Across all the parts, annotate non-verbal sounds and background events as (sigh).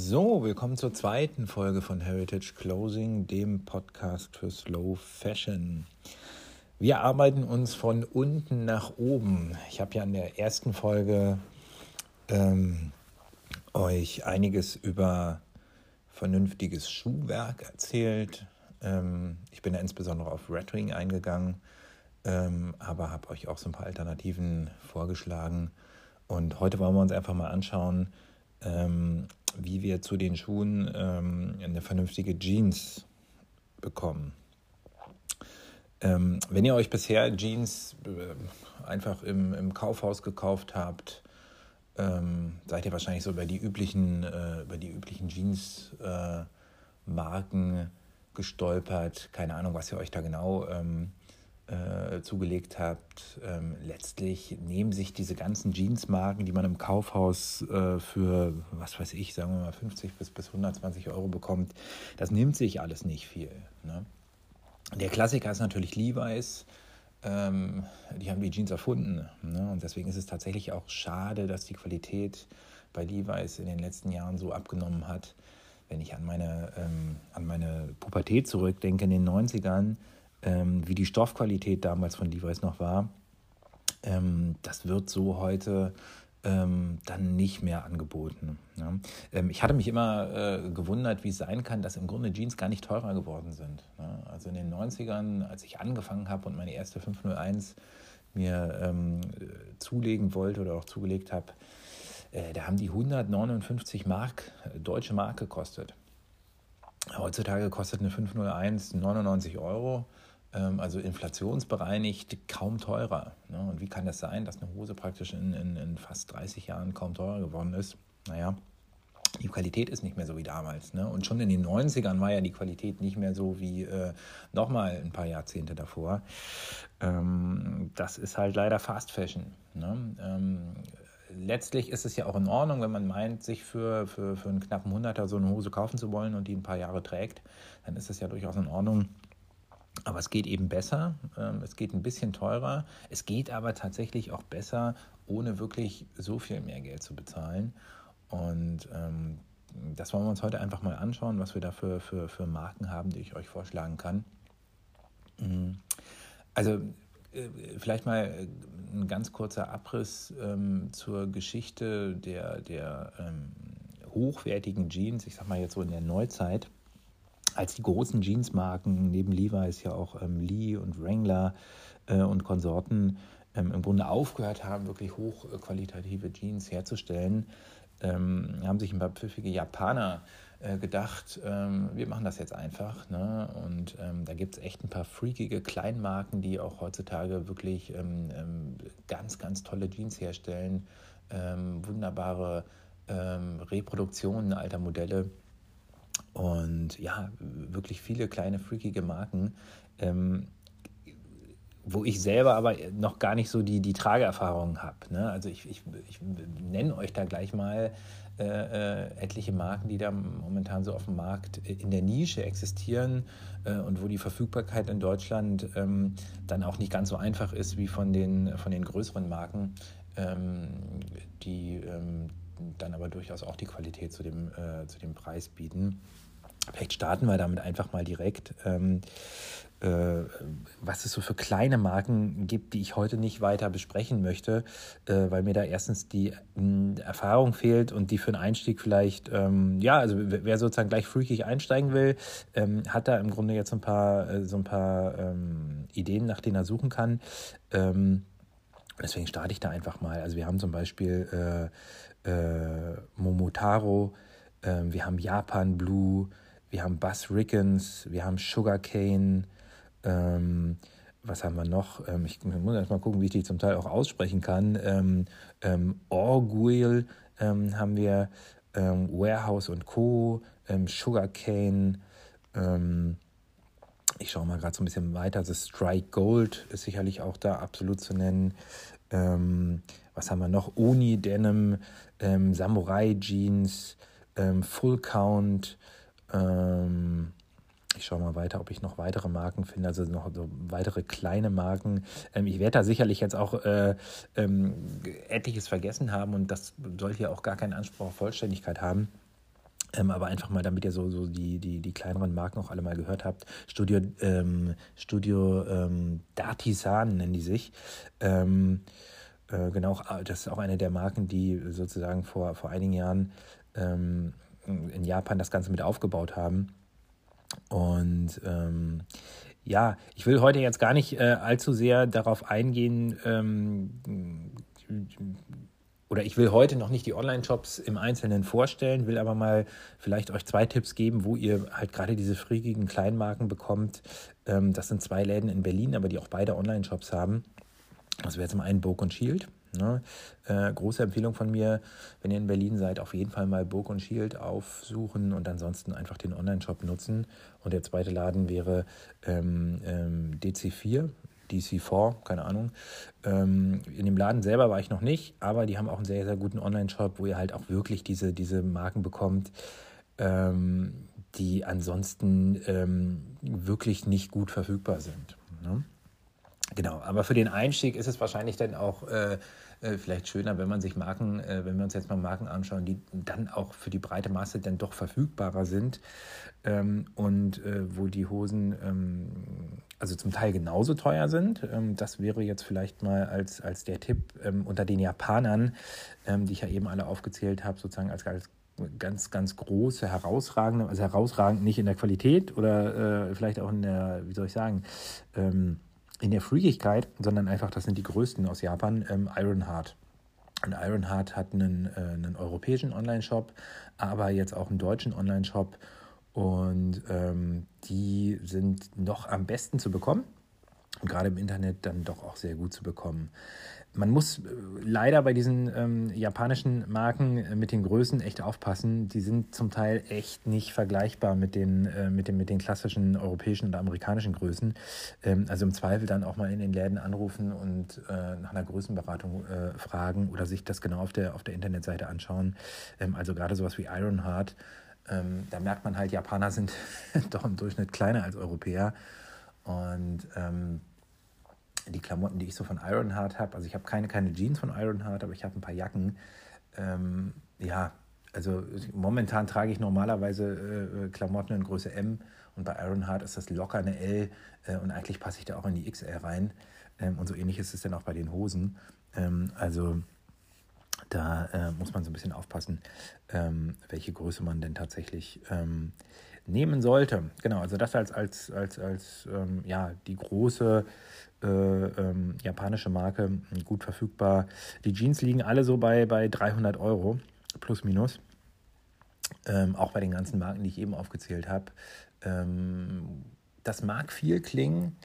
So, willkommen zur zweiten Folge von Heritage Closing, dem Podcast für Slow Fashion. Wir arbeiten uns von unten nach oben. Ich habe ja in der ersten Folge ähm, euch einiges über vernünftiges Schuhwerk erzählt. Ähm, ich bin ja insbesondere auf Red eingegangen, ähm, aber habe euch auch so ein paar Alternativen vorgeschlagen. Und heute wollen wir uns einfach mal anschauen, ähm, wie wir zu den Schuhen ähm, eine vernünftige Jeans bekommen. Ähm, wenn ihr euch bisher Jeans äh, einfach im, im Kaufhaus gekauft habt, ähm, seid ihr wahrscheinlich so über die üblichen, äh, üblichen Jeans-Marken äh, gestolpert. Keine Ahnung, was ihr euch da genau ähm, äh, zugelegt habt. Ähm, letztlich nehmen sich diese ganzen Jeansmarken, die man im Kaufhaus äh, für, was weiß ich, sagen wir mal 50 bis, bis 120 Euro bekommt, das nimmt sich alles nicht viel. Ne? Der Klassiker ist natürlich Levi's. Ähm, die haben die Jeans erfunden. Ne? Und deswegen ist es tatsächlich auch schade, dass die Qualität bei Levi's in den letzten Jahren so abgenommen hat. Wenn ich an meine, ähm, an meine Pubertät zurückdenke in den 90ern, ähm, wie die Stoffqualität damals von Levi's noch war, ähm, das wird so heute ähm, dann nicht mehr angeboten. Ja. Ähm, ich hatte mich immer äh, gewundert, wie es sein kann, dass im Grunde Jeans gar nicht teurer geworden sind. Ja. Also in den 90ern, als ich angefangen habe und meine erste 501 mir ähm, zulegen wollte oder auch zugelegt habe, äh, da haben die 159 Mark, äh, deutsche Mark gekostet. Heutzutage kostet eine 501 99 Euro. Ähm, also inflationsbereinigt kaum teurer. Ne? Und wie kann das sein, dass eine Hose praktisch in, in, in fast 30 Jahren kaum teurer geworden ist? Naja, die Qualität ist nicht mehr so wie damals. Ne? Und schon in den 90ern war ja die Qualität nicht mehr so wie äh, nochmal ein paar Jahrzehnte davor. Ähm, das ist halt leider Fast Fashion. Ne? Ähm, letztlich ist es ja auch in Ordnung, wenn man meint, sich für, für, für einen knappen Hunderter so eine Hose kaufen zu wollen und die ein paar Jahre trägt, dann ist es ja durchaus in Ordnung, aber es geht eben besser, ähm, es geht ein bisschen teurer, es geht aber tatsächlich auch besser, ohne wirklich so viel mehr Geld zu bezahlen. Und ähm, das wollen wir uns heute einfach mal anschauen, was wir da für, für, für Marken haben, die ich euch vorschlagen kann. Mhm. Also äh, vielleicht mal äh, ein ganz kurzer Abriss ähm, zur Geschichte der, der ähm, hochwertigen Jeans, ich sag mal jetzt so in der Neuzeit als die großen Jeansmarken neben Levi's ja auch ähm, Lee und Wrangler äh, und Konsorten ähm, im Grunde aufgehört haben, wirklich hochqualitative Jeans herzustellen, ähm, haben sich ein paar pfiffige Japaner äh, gedacht, ähm, wir machen das jetzt einfach. Ne? Und ähm, da gibt es echt ein paar freakige Kleinmarken, die auch heutzutage wirklich ähm, ganz, ganz tolle Jeans herstellen, wunderbare Reproduktionen alter Modelle und ja, wirklich viele kleine freakige Marken, ähm, wo ich selber aber noch gar nicht so die, die Trageerfahrung habe. Ne? Also ich, ich, ich nenne euch da gleich mal äh, äh, etliche Marken, die da momentan so auf dem Markt in der Nische existieren äh, und wo die Verfügbarkeit in Deutschland ähm, dann auch nicht ganz so einfach ist wie von den, von den größeren Marken, ähm, die ähm, dann aber durchaus auch die Qualität zu dem, äh, zu dem Preis bieten. Vielleicht starten wir damit einfach mal direkt. Ähm, äh, was es so für kleine Marken gibt, die ich heute nicht weiter besprechen möchte, äh, weil mir da erstens die äh, Erfahrung fehlt und die für einen Einstieg vielleicht, ähm, ja, also wer sozusagen gleich freakig einsteigen will, ähm, hat da im Grunde jetzt ein paar, äh, so ein paar ähm, Ideen, nach denen er suchen kann. Ähm, deswegen starte ich da einfach mal. Also wir haben zum Beispiel äh, äh, Momotaro, ähm, wir haben Japan Blue, wir haben Buzz Rickens, wir haben Sugarcane, ähm, was haben wir noch? Ähm, ich muss erst mal gucken, wie ich die zum Teil auch aussprechen kann. Ähm, ähm, Orguil ähm, haben wir, ähm, Warehouse und Co., ähm, Sugarcane, ich schaue mal gerade so ein bisschen weiter. Also Strike Gold ist sicherlich auch da absolut zu nennen. Ähm, was haben wir noch? Uni Denim, ähm, Samurai Jeans, ähm, Full Count, ähm, ich schaue mal weiter, ob ich noch weitere Marken finde, also noch so weitere kleine Marken. Ähm, ich werde da sicherlich jetzt auch äh, ähm, etliches vergessen haben und das soll hier auch gar keinen Anspruch auf Vollständigkeit haben. Ähm, aber einfach mal, damit ihr so, so die, die, die kleineren Marken auch alle mal gehört habt. Studio, ähm, Studio ähm, Dartisan nennen die sich. Ähm, äh, genau, das ist auch eine der Marken, die sozusagen vor, vor einigen Jahren ähm, in Japan das Ganze mit aufgebaut haben. Und ähm, ja, ich will heute jetzt gar nicht äh, allzu sehr darauf eingehen, ähm, oder ich will heute noch nicht die Online-Shops im Einzelnen vorstellen, will aber mal vielleicht euch zwei Tipps geben, wo ihr halt gerade diese friegigen Kleinmarken bekommt. Ähm, das sind zwei Läden in Berlin, aber die auch beide Online-Shops haben. Das wäre zum einen Burg und Shield. Ne? Äh, große Empfehlung von mir, wenn ihr in Berlin seid, auf jeden Fall mal Burg und Shield aufsuchen und ansonsten einfach den Online-Shop nutzen. Und der zweite Laden wäre ähm, ähm, DC4, DC4, keine Ahnung. Ähm, in dem Laden selber war ich noch nicht, aber die haben auch einen sehr, sehr guten Online-Shop, wo ihr halt auch wirklich diese, diese Marken bekommt, ähm, die ansonsten ähm, wirklich nicht gut verfügbar sind. Ne? Genau, aber für den Einstieg ist es wahrscheinlich dann auch äh, äh, vielleicht schöner, wenn man sich Marken, äh, wenn wir uns jetzt mal Marken anschauen, die dann auch für die breite Masse dann doch verfügbarer sind ähm, und äh, wo die Hosen ähm, also zum Teil genauso teuer sind. Ähm, das wäre jetzt vielleicht mal als, als der Tipp ähm, unter den Japanern, ähm, die ich ja eben alle aufgezählt habe, sozusagen als, als ganz, ganz große, herausragende, also herausragend nicht in der Qualität oder äh, vielleicht auch in der, wie soll ich sagen, ähm, in der Freakigkeit, sondern einfach, das sind die größten aus Japan, ähm, Ironheart. Und Ironheart hat einen, äh, einen europäischen Online-Shop, aber jetzt auch einen deutschen Online-Shop. Und ähm, die sind noch am besten zu bekommen und gerade im Internet dann doch auch sehr gut zu bekommen man muss äh, leider bei diesen ähm, japanischen Marken äh, mit den Größen echt aufpassen. Die sind zum Teil echt nicht vergleichbar mit den, äh, mit den, mit den klassischen europäischen oder amerikanischen Größen. Ähm, also im Zweifel dann auch mal in den Läden anrufen und äh, nach einer Größenberatung äh, fragen oder sich das genau auf der, auf der Internetseite anschauen. Ähm, also gerade sowas wie Ironheart. Ähm, da merkt man halt, Japaner sind (laughs) doch im Durchschnitt kleiner als Europäer. Und ähm, die Klamotten, die ich so von Ironheart habe, also ich habe keine, keine Jeans von Ironheart, aber ich habe ein paar Jacken. Ähm, ja, also momentan trage ich normalerweise äh, Klamotten in Größe M und bei Ironheart ist das locker eine L äh, und eigentlich passe ich da auch in die XL rein. Ähm, und so ähnlich ist es dann auch bei den Hosen. Ähm, also da äh, muss man so ein bisschen aufpassen, ähm, welche Größe man denn tatsächlich ähm, nehmen sollte. Genau, also das als, als, als, als ähm, ja, die große äh, ähm, japanische Marke, gut verfügbar. Die Jeans liegen alle so bei, bei 300 Euro, plus minus. Ähm, auch bei den ganzen Marken, die ich eben aufgezählt habe. Ähm, das mag viel klingen.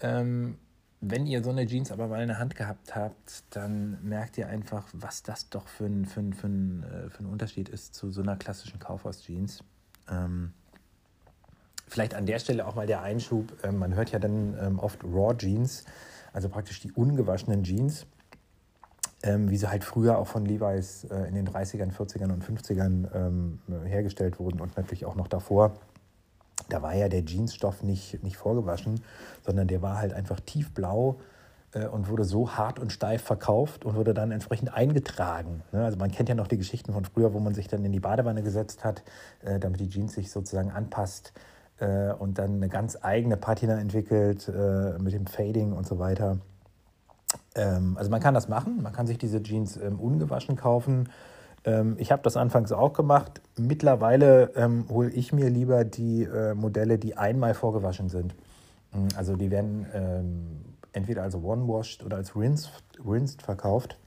Ähm, wenn ihr so eine Jeans aber mal in der Hand gehabt habt, dann merkt ihr einfach, was das doch für ein, für ein, für ein, äh, für ein Unterschied ist zu so einer klassischen Kaufhaus-Jeans. Ähm, Vielleicht an der Stelle auch mal der Einschub. Ähm, man hört ja dann ähm, oft Raw Jeans, also praktisch die ungewaschenen Jeans, ähm, wie sie halt früher auch von Levi's äh, in den 30ern, 40ern und 50ern hergestellt wurden und natürlich auch noch davor. Da war ja der Jeansstoff nicht, nicht vorgewaschen, sondern der war halt einfach tiefblau äh, und wurde so hart und steif verkauft und wurde dann entsprechend eingetragen. Ne? Also man kennt ja noch die Geschichten von früher, wo man sich dann in die Badewanne gesetzt hat, äh, damit die Jeans sich sozusagen anpasst äh, und dann eine ganz eigene Patina entwickelt äh, mit dem Fading und so weiter. Ähm, also man kann das machen, man kann sich diese Jeans ähm, ungewaschen kaufen. Ähm, ich habe das anfangs auch gemacht. Mittlerweile ähm, hole ich mir lieber die äh, Modelle, die einmal vorgewaschen sind. Mm, also die werden ähm, entweder als One-Washed oder als rinsed, rinsed verkauft.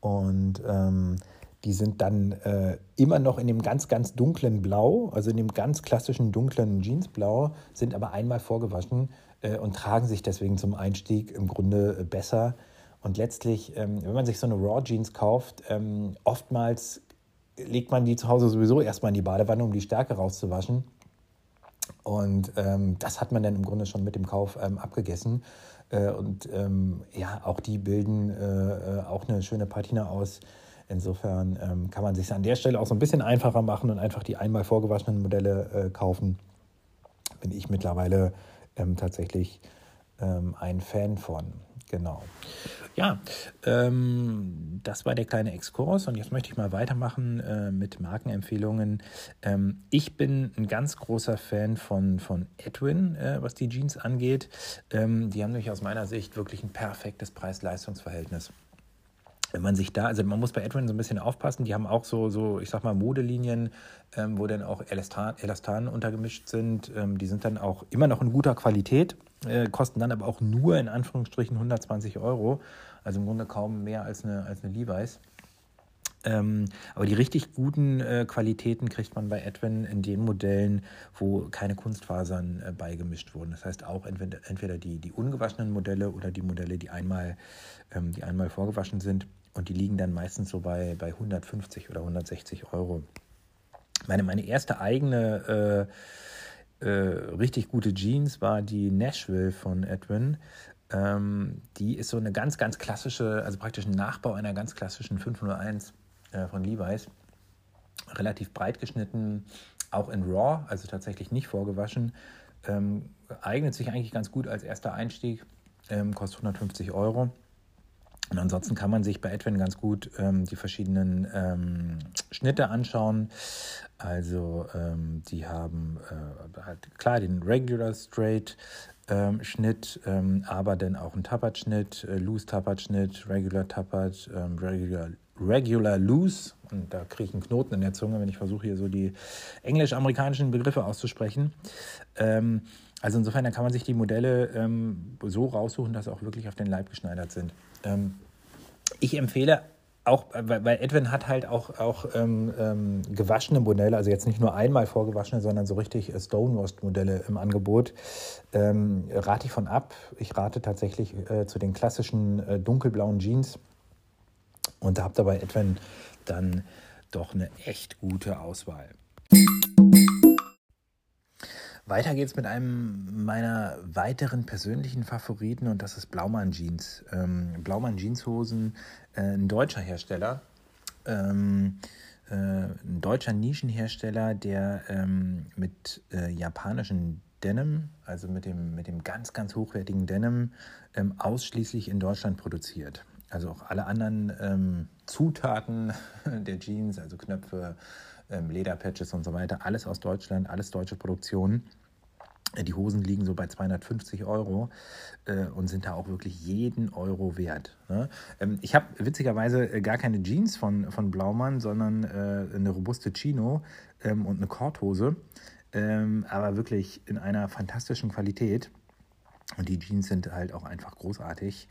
Und ähm, die sind dann äh, immer noch in dem ganz, ganz dunklen Blau, also in dem ganz klassischen dunklen Jeansblau, sind aber einmal vorgewaschen äh, und tragen sich deswegen zum Einstieg im Grunde äh, besser. Und letztlich, ähm, wenn man sich so eine Raw Jeans kauft, ähm, oftmals legt man die zu Hause sowieso erstmal in die Badewanne, um die Stärke rauszuwaschen. Und ähm, das hat man dann im Grunde schon mit dem Kauf ähm, abgegessen. Äh, und ähm, ja, auch die bilden äh, äh, auch eine schöne Patina aus Insofern ähm, kann man sich an der Stelle auch so ein bisschen einfacher machen und einfach die einmal vorgewaschenen Modelle äh, kaufen. Bin ich mittlerweile ähm, tatsächlich ähm, ein Fan von. Genau. Ja, ähm, das war der kleine Exkurs und jetzt möchte ich mal weitermachen äh, mit Markenempfehlungen. Ähm, ich bin ein ganz großer Fan von, von Edwin, äh, was die Jeans angeht. Ähm, die haben nämlich aus meiner Sicht wirklich ein perfektes Preis-Leistungs-Verhältnis wenn man sich da, also man muss bei Edwin so ein bisschen aufpassen, die haben auch so, so ich sag mal, Modelinien, ähm, wo dann auch Elastan, Elastanen untergemischt sind. Ähm, die sind dann auch immer noch in guter Qualität, äh, kosten dann aber auch nur in Anführungsstrichen 120 Euro. Also im Grunde kaum mehr als eine, als eine Levi's. Ähm, aber die richtig guten äh, Qualitäten kriegt man bei Edwin in den Modellen, wo keine Kunstfasern äh, beigemischt wurden. Das heißt auch entweder, entweder die, die ungewaschenen Modelle oder die Modelle, die einmal, ähm, die einmal vorgewaschen sind. Und die liegen dann meistens so bei, bei 150 oder 160 Euro. Meine, meine erste eigene äh, äh, richtig gute Jeans war die Nashville von Edwin. Ähm, die ist so eine ganz, ganz klassische, also praktisch ein Nachbau einer ganz klassischen 501 äh, von Levi's. Relativ breit geschnitten, auch in RAW, also tatsächlich nicht vorgewaschen. Ähm, eignet sich eigentlich ganz gut als erster Einstieg, ähm, kostet 150 Euro. Und ansonsten kann man sich bei Edwin ganz gut ähm, die verschiedenen ähm, Schnitte anschauen. Also ähm, die haben äh, halt klar den Regular Straight ähm, Schnitt, ähm, aber dann auch einen Tappert-Schnitt, äh, Loose Tappert-Schnitt, Regular Tappert, ähm, Regular, Regular Loose. Und da kriege ich einen Knoten in der Zunge, wenn ich versuche hier so die englisch-amerikanischen Begriffe auszusprechen. also insofern, da kann man sich die Modelle so raussuchen, dass sie auch wirklich auf den Leib geschneidert sind. Ähm, ich empfehle auch, weil, Edwin hat halt auch, auch ähm, ähm, gewaschene Modelle, also jetzt nicht nur einmal vorgewaschene, sondern so richtig Stonewashed-Modelle im Angebot. Ähm, rate ich von ab. Ich rate tatsächlich äh, zu den klassischen äh, dunkelblauen Jeans. Und da habt ihr bei Edwin dann doch eine echt gute Auswahl. Weiter geht's mit einem meiner weiteren persönlichen Favoriten und das ist Blaumann Jeans. Ähm, Blaumann Jeanshosen, äh, ein deutscher Hersteller, ähm, äh, ein deutscher Nischenhersteller, der ähm, mit äh, japanischen Denim, also mit dem, mit dem ganz, ganz hochwertigen Denim, ähm, ausschließlich in Deutschland produziert. Also auch alle anderen ähm, Zutaten (laughs) der Jeans, also Knöpfe, ähm, Lederpatches und so weiter, alles aus Deutschland, alles deutsche Produktion. Äh, die Hosen liegen so bei 250 Euro äh, und sind da auch wirklich jeden Euro wert. Ne? Ähm, ich habe witzigerweise äh, gar keine Jeans von, von Blaumann, sondern äh, eine robuste Chino ähm, und eine Korthose, ähm, aber wirklich in einer fantastischen Qualität. Und die Jeans sind halt auch einfach großartig.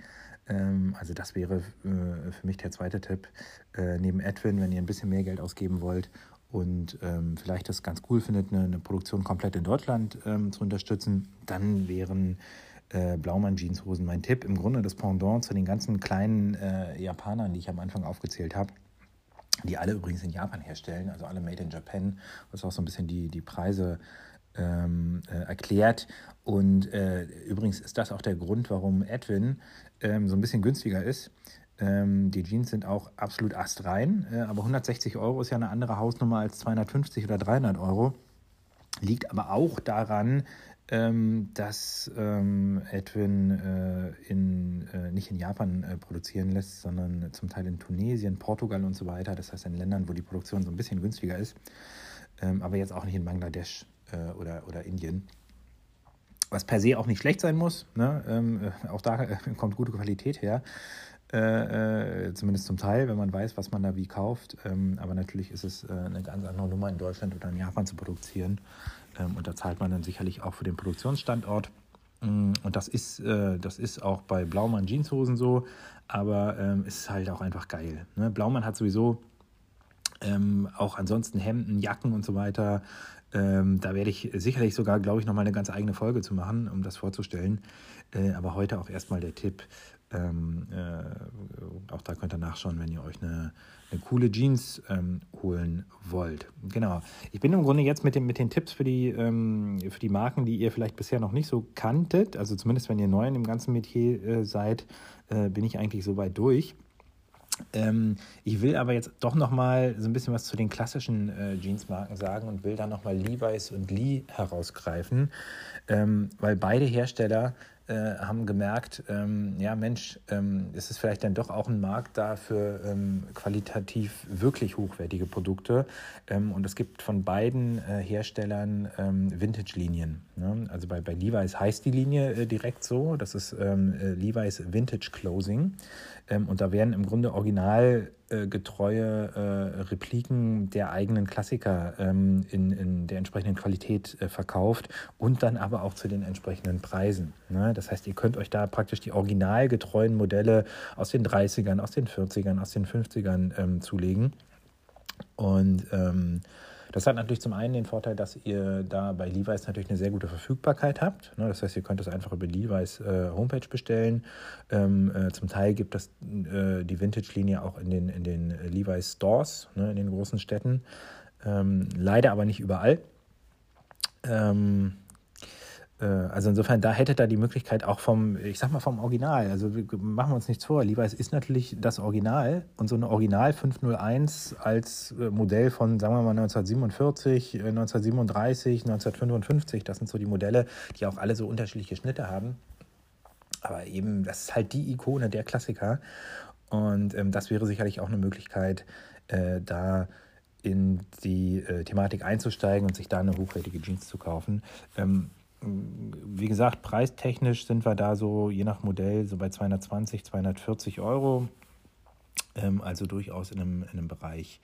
Ähm, also das wäre äh, für mich der zweite Tipp. Neben Edwin, wenn ihr ein bisschen mehr Geld ausgeben wollt und ähm, vielleicht das ganz cool findet, eine, eine Produktion komplett in Deutschland ähm, zu unterstützen, dann wären äh, Blaumann Jeanshosen mein Tipp. Im Grunde das Pendant zu den ganzen kleinen äh, Japanern, die ich am Anfang aufgezählt habe, die alle übrigens in Japan herstellen, also alle made in Japan, was auch so ein bisschen die, die Preise ähm, äh, erklärt. Und äh, übrigens ist das auch der Grund, warum Edwin ähm, so ein bisschen günstiger ist. Ähm, die Jeans sind auch absolut astrein, äh, aber 160 Euro ist ja eine andere Hausnummer als 250 oder 300 Euro. Liegt aber auch daran, ähm, dass ähm, Edwin äh, in, äh, nicht in Japan äh, produzieren lässt, sondern zum Teil in Tunesien, Portugal und so weiter. Das heißt in Ländern, wo die Produktion so ein bisschen günstiger ist, ähm, aber jetzt auch nicht in Bangladesch äh, oder, oder Indien was per se auch nicht schlecht sein muss. Ne? Ähm, äh, auch da äh, kommt gute Qualität her. Äh, äh, zumindest zum Teil, wenn man weiß, was man da wie kauft. Ähm, aber natürlich ist es äh, eine ganz andere Nummer in Deutschland oder in Japan zu produzieren. Ähm, und da zahlt man dann sicherlich auch für den Produktionsstandort. Mm, und das ist, äh, das ist auch bei Blaumann Jeanshosen so, aber ähm, ist halt auch einfach geil. Ne? Blaumann hat sowieso ähm, auch ansonsten Hemden, Jacken und so weiter. Ähm, da werde ich sicherlich sogar, glaube ich, nochmal eine ganz eigene Folge zu machen, um das vorzustellen. Äh, aber heute auch erstmal der Tipp, ähm, äh, auch da könnt ihr nachschauen, wenn ihr euch eine, eine coole Jeans ähm, holen wollt. Genau. Ich bin im Grunde jetzt mit, dem, mit den Tipps für die, ähm, für die Marken, die ihr vielleicht bisher noch nicht so kanntet, also zumindest wenn ihr neu in dem ganzen Metier äh, seid, äh, bin ich eigentlich so weit durch. Ähm, ich will aber jetzt doch noch mal so ein bisschen was zu den klassischen äh, Jeansmarken sagen und will da noch mal Levi's und Lee herausgreifen, ähm, weil beide Hersteller äh, haben gemerkt, ähm, ja Mensch, ähm, ist es vielleicht dann doch auch ein Markt da für ähm, qualitativ wirklich hochwertige Produkte. Ähm, und es gibt von beiden äh, Herstellern Vintage-Linien. Ne? Also bei, bei Levi's heißt die Linie äh, direkt so, das ist äh, Levi's Vintage Closing. Und da werden im Grunde original äh, äh, Repliken der eigenen Klassiker ähm, in, in der entsprechenden Qualität äh, verkauft und dann aber auch zu den entsprechenden Preisen. Ne? Das heißt, ihr könnt euch da praktisch die originalgetreuen Modelle aus den 30ern, aus den 40ern, aus den 50ern ähm, zulegen. Und ähm, das hat natürlich zum einen den Vorteil, dass ihr da bei Levi's natürlich eine sehr gute Verfügbarkeit habt. Ne? Das heißt, ihr könnt es einfach über Levi's äh, Homepage bestellen. Ähm, äh, zum Teil gibt es äh, die Vintage-Linie auch in den, in den Levi's Stores, ne, in den großen Städten. Ähm, leider aber nicht überall. Ähm, äh, also insofern, da hätte da die Möglichkeit auch vom, ich sag mal vom Original, also machen wir uns nichts vor, Levi's ist natürlich das Original und so eine Original 501 als äh, Modell von, sagen wir mal, 1947, 1937, 1955, das sind so die Modelle, die auch alle so unterschiedliche Schnitte haben. Aber eben, das ist halt die Ikone der Klassiker und ähm, das wäre sicherlich auch eine Möglichkeit, äh, da in die äh, Thematik einzusteigen und sich da eine hochwertige Jeans zu kaufen. Ähm, wie gesagt, preistechnisch sind wir da so je nach Modell so bei 220, 240 Euro. Ähm, also durchaus in einem, in einem Bereich,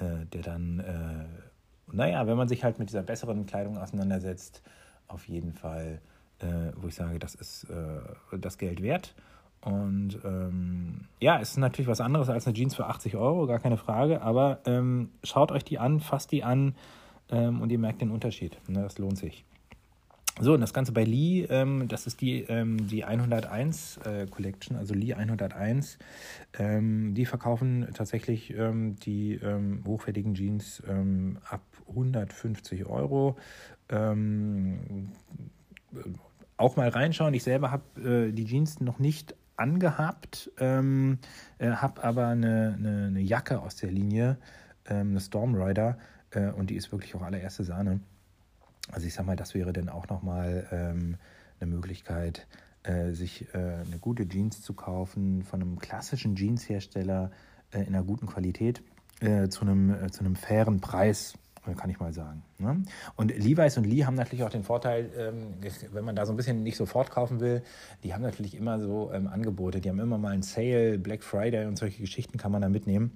äh, der dann, äh, naja, wenn man sich halt mit dieser besseren Kleidung auseinandersetzt, auf jeden Fall, äh, wo ich sage, das ist äh, das Geld wert. Und ähm, ja, es ist natürlich was anderes als eine Jeans für 80 Euro, gar keine Frage, aber ähm, schaut euch die an, fasst die an ähm, und ihr merkt den Unterschied. Ne, das lohnt sich. So, und das Ganze bei Lee, ähm, das ist die, ähm, die 101 äh, Collection, also Lee 101. Ähm, die verkaufen tatsächlich ähm, die ähm, hochwertigen Jeans ähm, ab 150 Euro. auch mal reinschauen. Ich selber habe äh, die Jeans noch nicht angehabt, äh, habe aber eine, eine, eine, Jacke aus der Linie, eine Stormrider, äh, und die ist wirklich auch allererste Sahne. Also ich sag mal, das wäre dann auch nochmal ähm, eine Möglichkeit, äh, sich äh, eine gute Jeans zu kaufen von einem klassischen Jeanshersteller äh, in einer guten Qualität äh, zu, einem, äh, zu einem fairen Preis, äh, kann ich mal sagen. Ne? Und Levi's und Lee haben natürlich auch den Vorteil, ähm, wenn man da so ein bisschen nicht sofort kaufen will, die haben natürlich immer so ähm, Angebote, die haben immer mal einen Sale, Black Friday und solche Geschichten kann man da mitnehmen.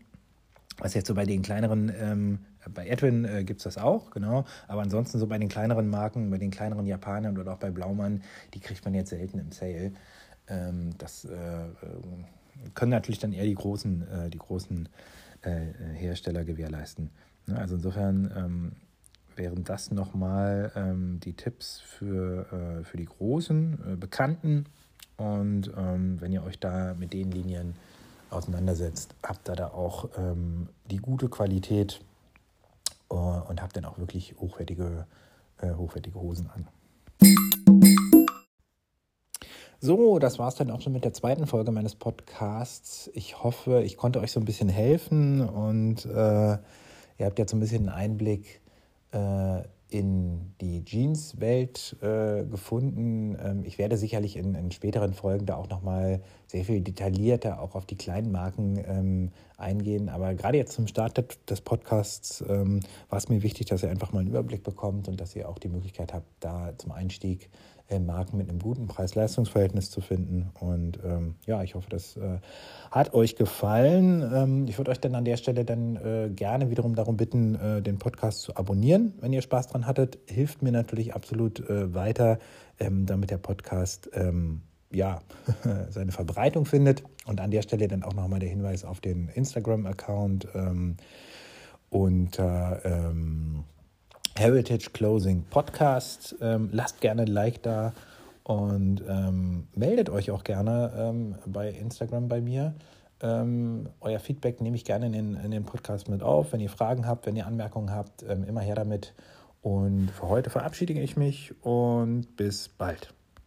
Was jetzt so bei den kleineren, ähm, bei Edwin äh, gibt es das auch, genau. Aber ansonsten so bei den kleineren Marken, bei den kleineren Japanern oder auch bei Blaumann, die kriegt man jetzt selten im Sale. Ähm, das äh, äh können natürlich dann eher die großen, äh, die großen äh, Hersteller gewährleisten. Ne? Also insofern ähm, wären das nochmal ähm, die Tipps für, äh, für die großen, bekannten. Und ähm, wenn ihr euch da mit den Linien auseinandersetzt, habt ihr da auch ähm, die gute Qualität äh, und habt dann auch wirklich hochwertige, äh, hochwertige Hosen an. So, das war es dann auch schon mit der zweiten Folge meines Podcasts. Ich hoffe, ich konnte euch so ein bisschen helfen und äh, ihr habt jetzt so ein bisschen einen Einblick äh, in die Jeans-Welt äh, gefunden. Ähm, ich werde sicherlich in, in, späteren Folgen da auch nochmal sehr viel detaillierter auch auf die kleinen Marken ähm, eingehen. Aber gerade jetzt zum Start des Podcasts ähm, war es mir wichtig, dass ihr einfach mal einen Überblick bekommt und dass ihr auch die Möglichkeit habt, da zum Einstieg äh, Marken mit einem guten Preis-Leistungs-Verhältnis zu finden. Und ähm, ja, ich hoffe, das äh, hat euch gefallen. Ähm, ich würde euch dann an der Stelle dann äh, gerne wiederum darum bitten, äh, den Podcast zu abonnieren, wenn ihr Spaß dran hattet. Hilft mir natürlich absolut äh, weiter, ähm, damit der Podcast ähm, ja, (laughs) seine Verbreitung findet. Und an der Stelle dann auch nochmal der Hinweis auf den Instagram-Account ähm, unter ähm, Heritage Closing Podcast. Ähm, lasst gerne ein Like da und ähm, meldet euch auch gerne ähm, bei Instagram bei mir. Ähm, euer Feedback nehme ich gerne in den, in den Podcast mit auf. Wenn ihr Fragen habt, wenn ihr Anmerkungen habt, ähm, immer her damit. Und für heute verabschiede ich mich und bis bald.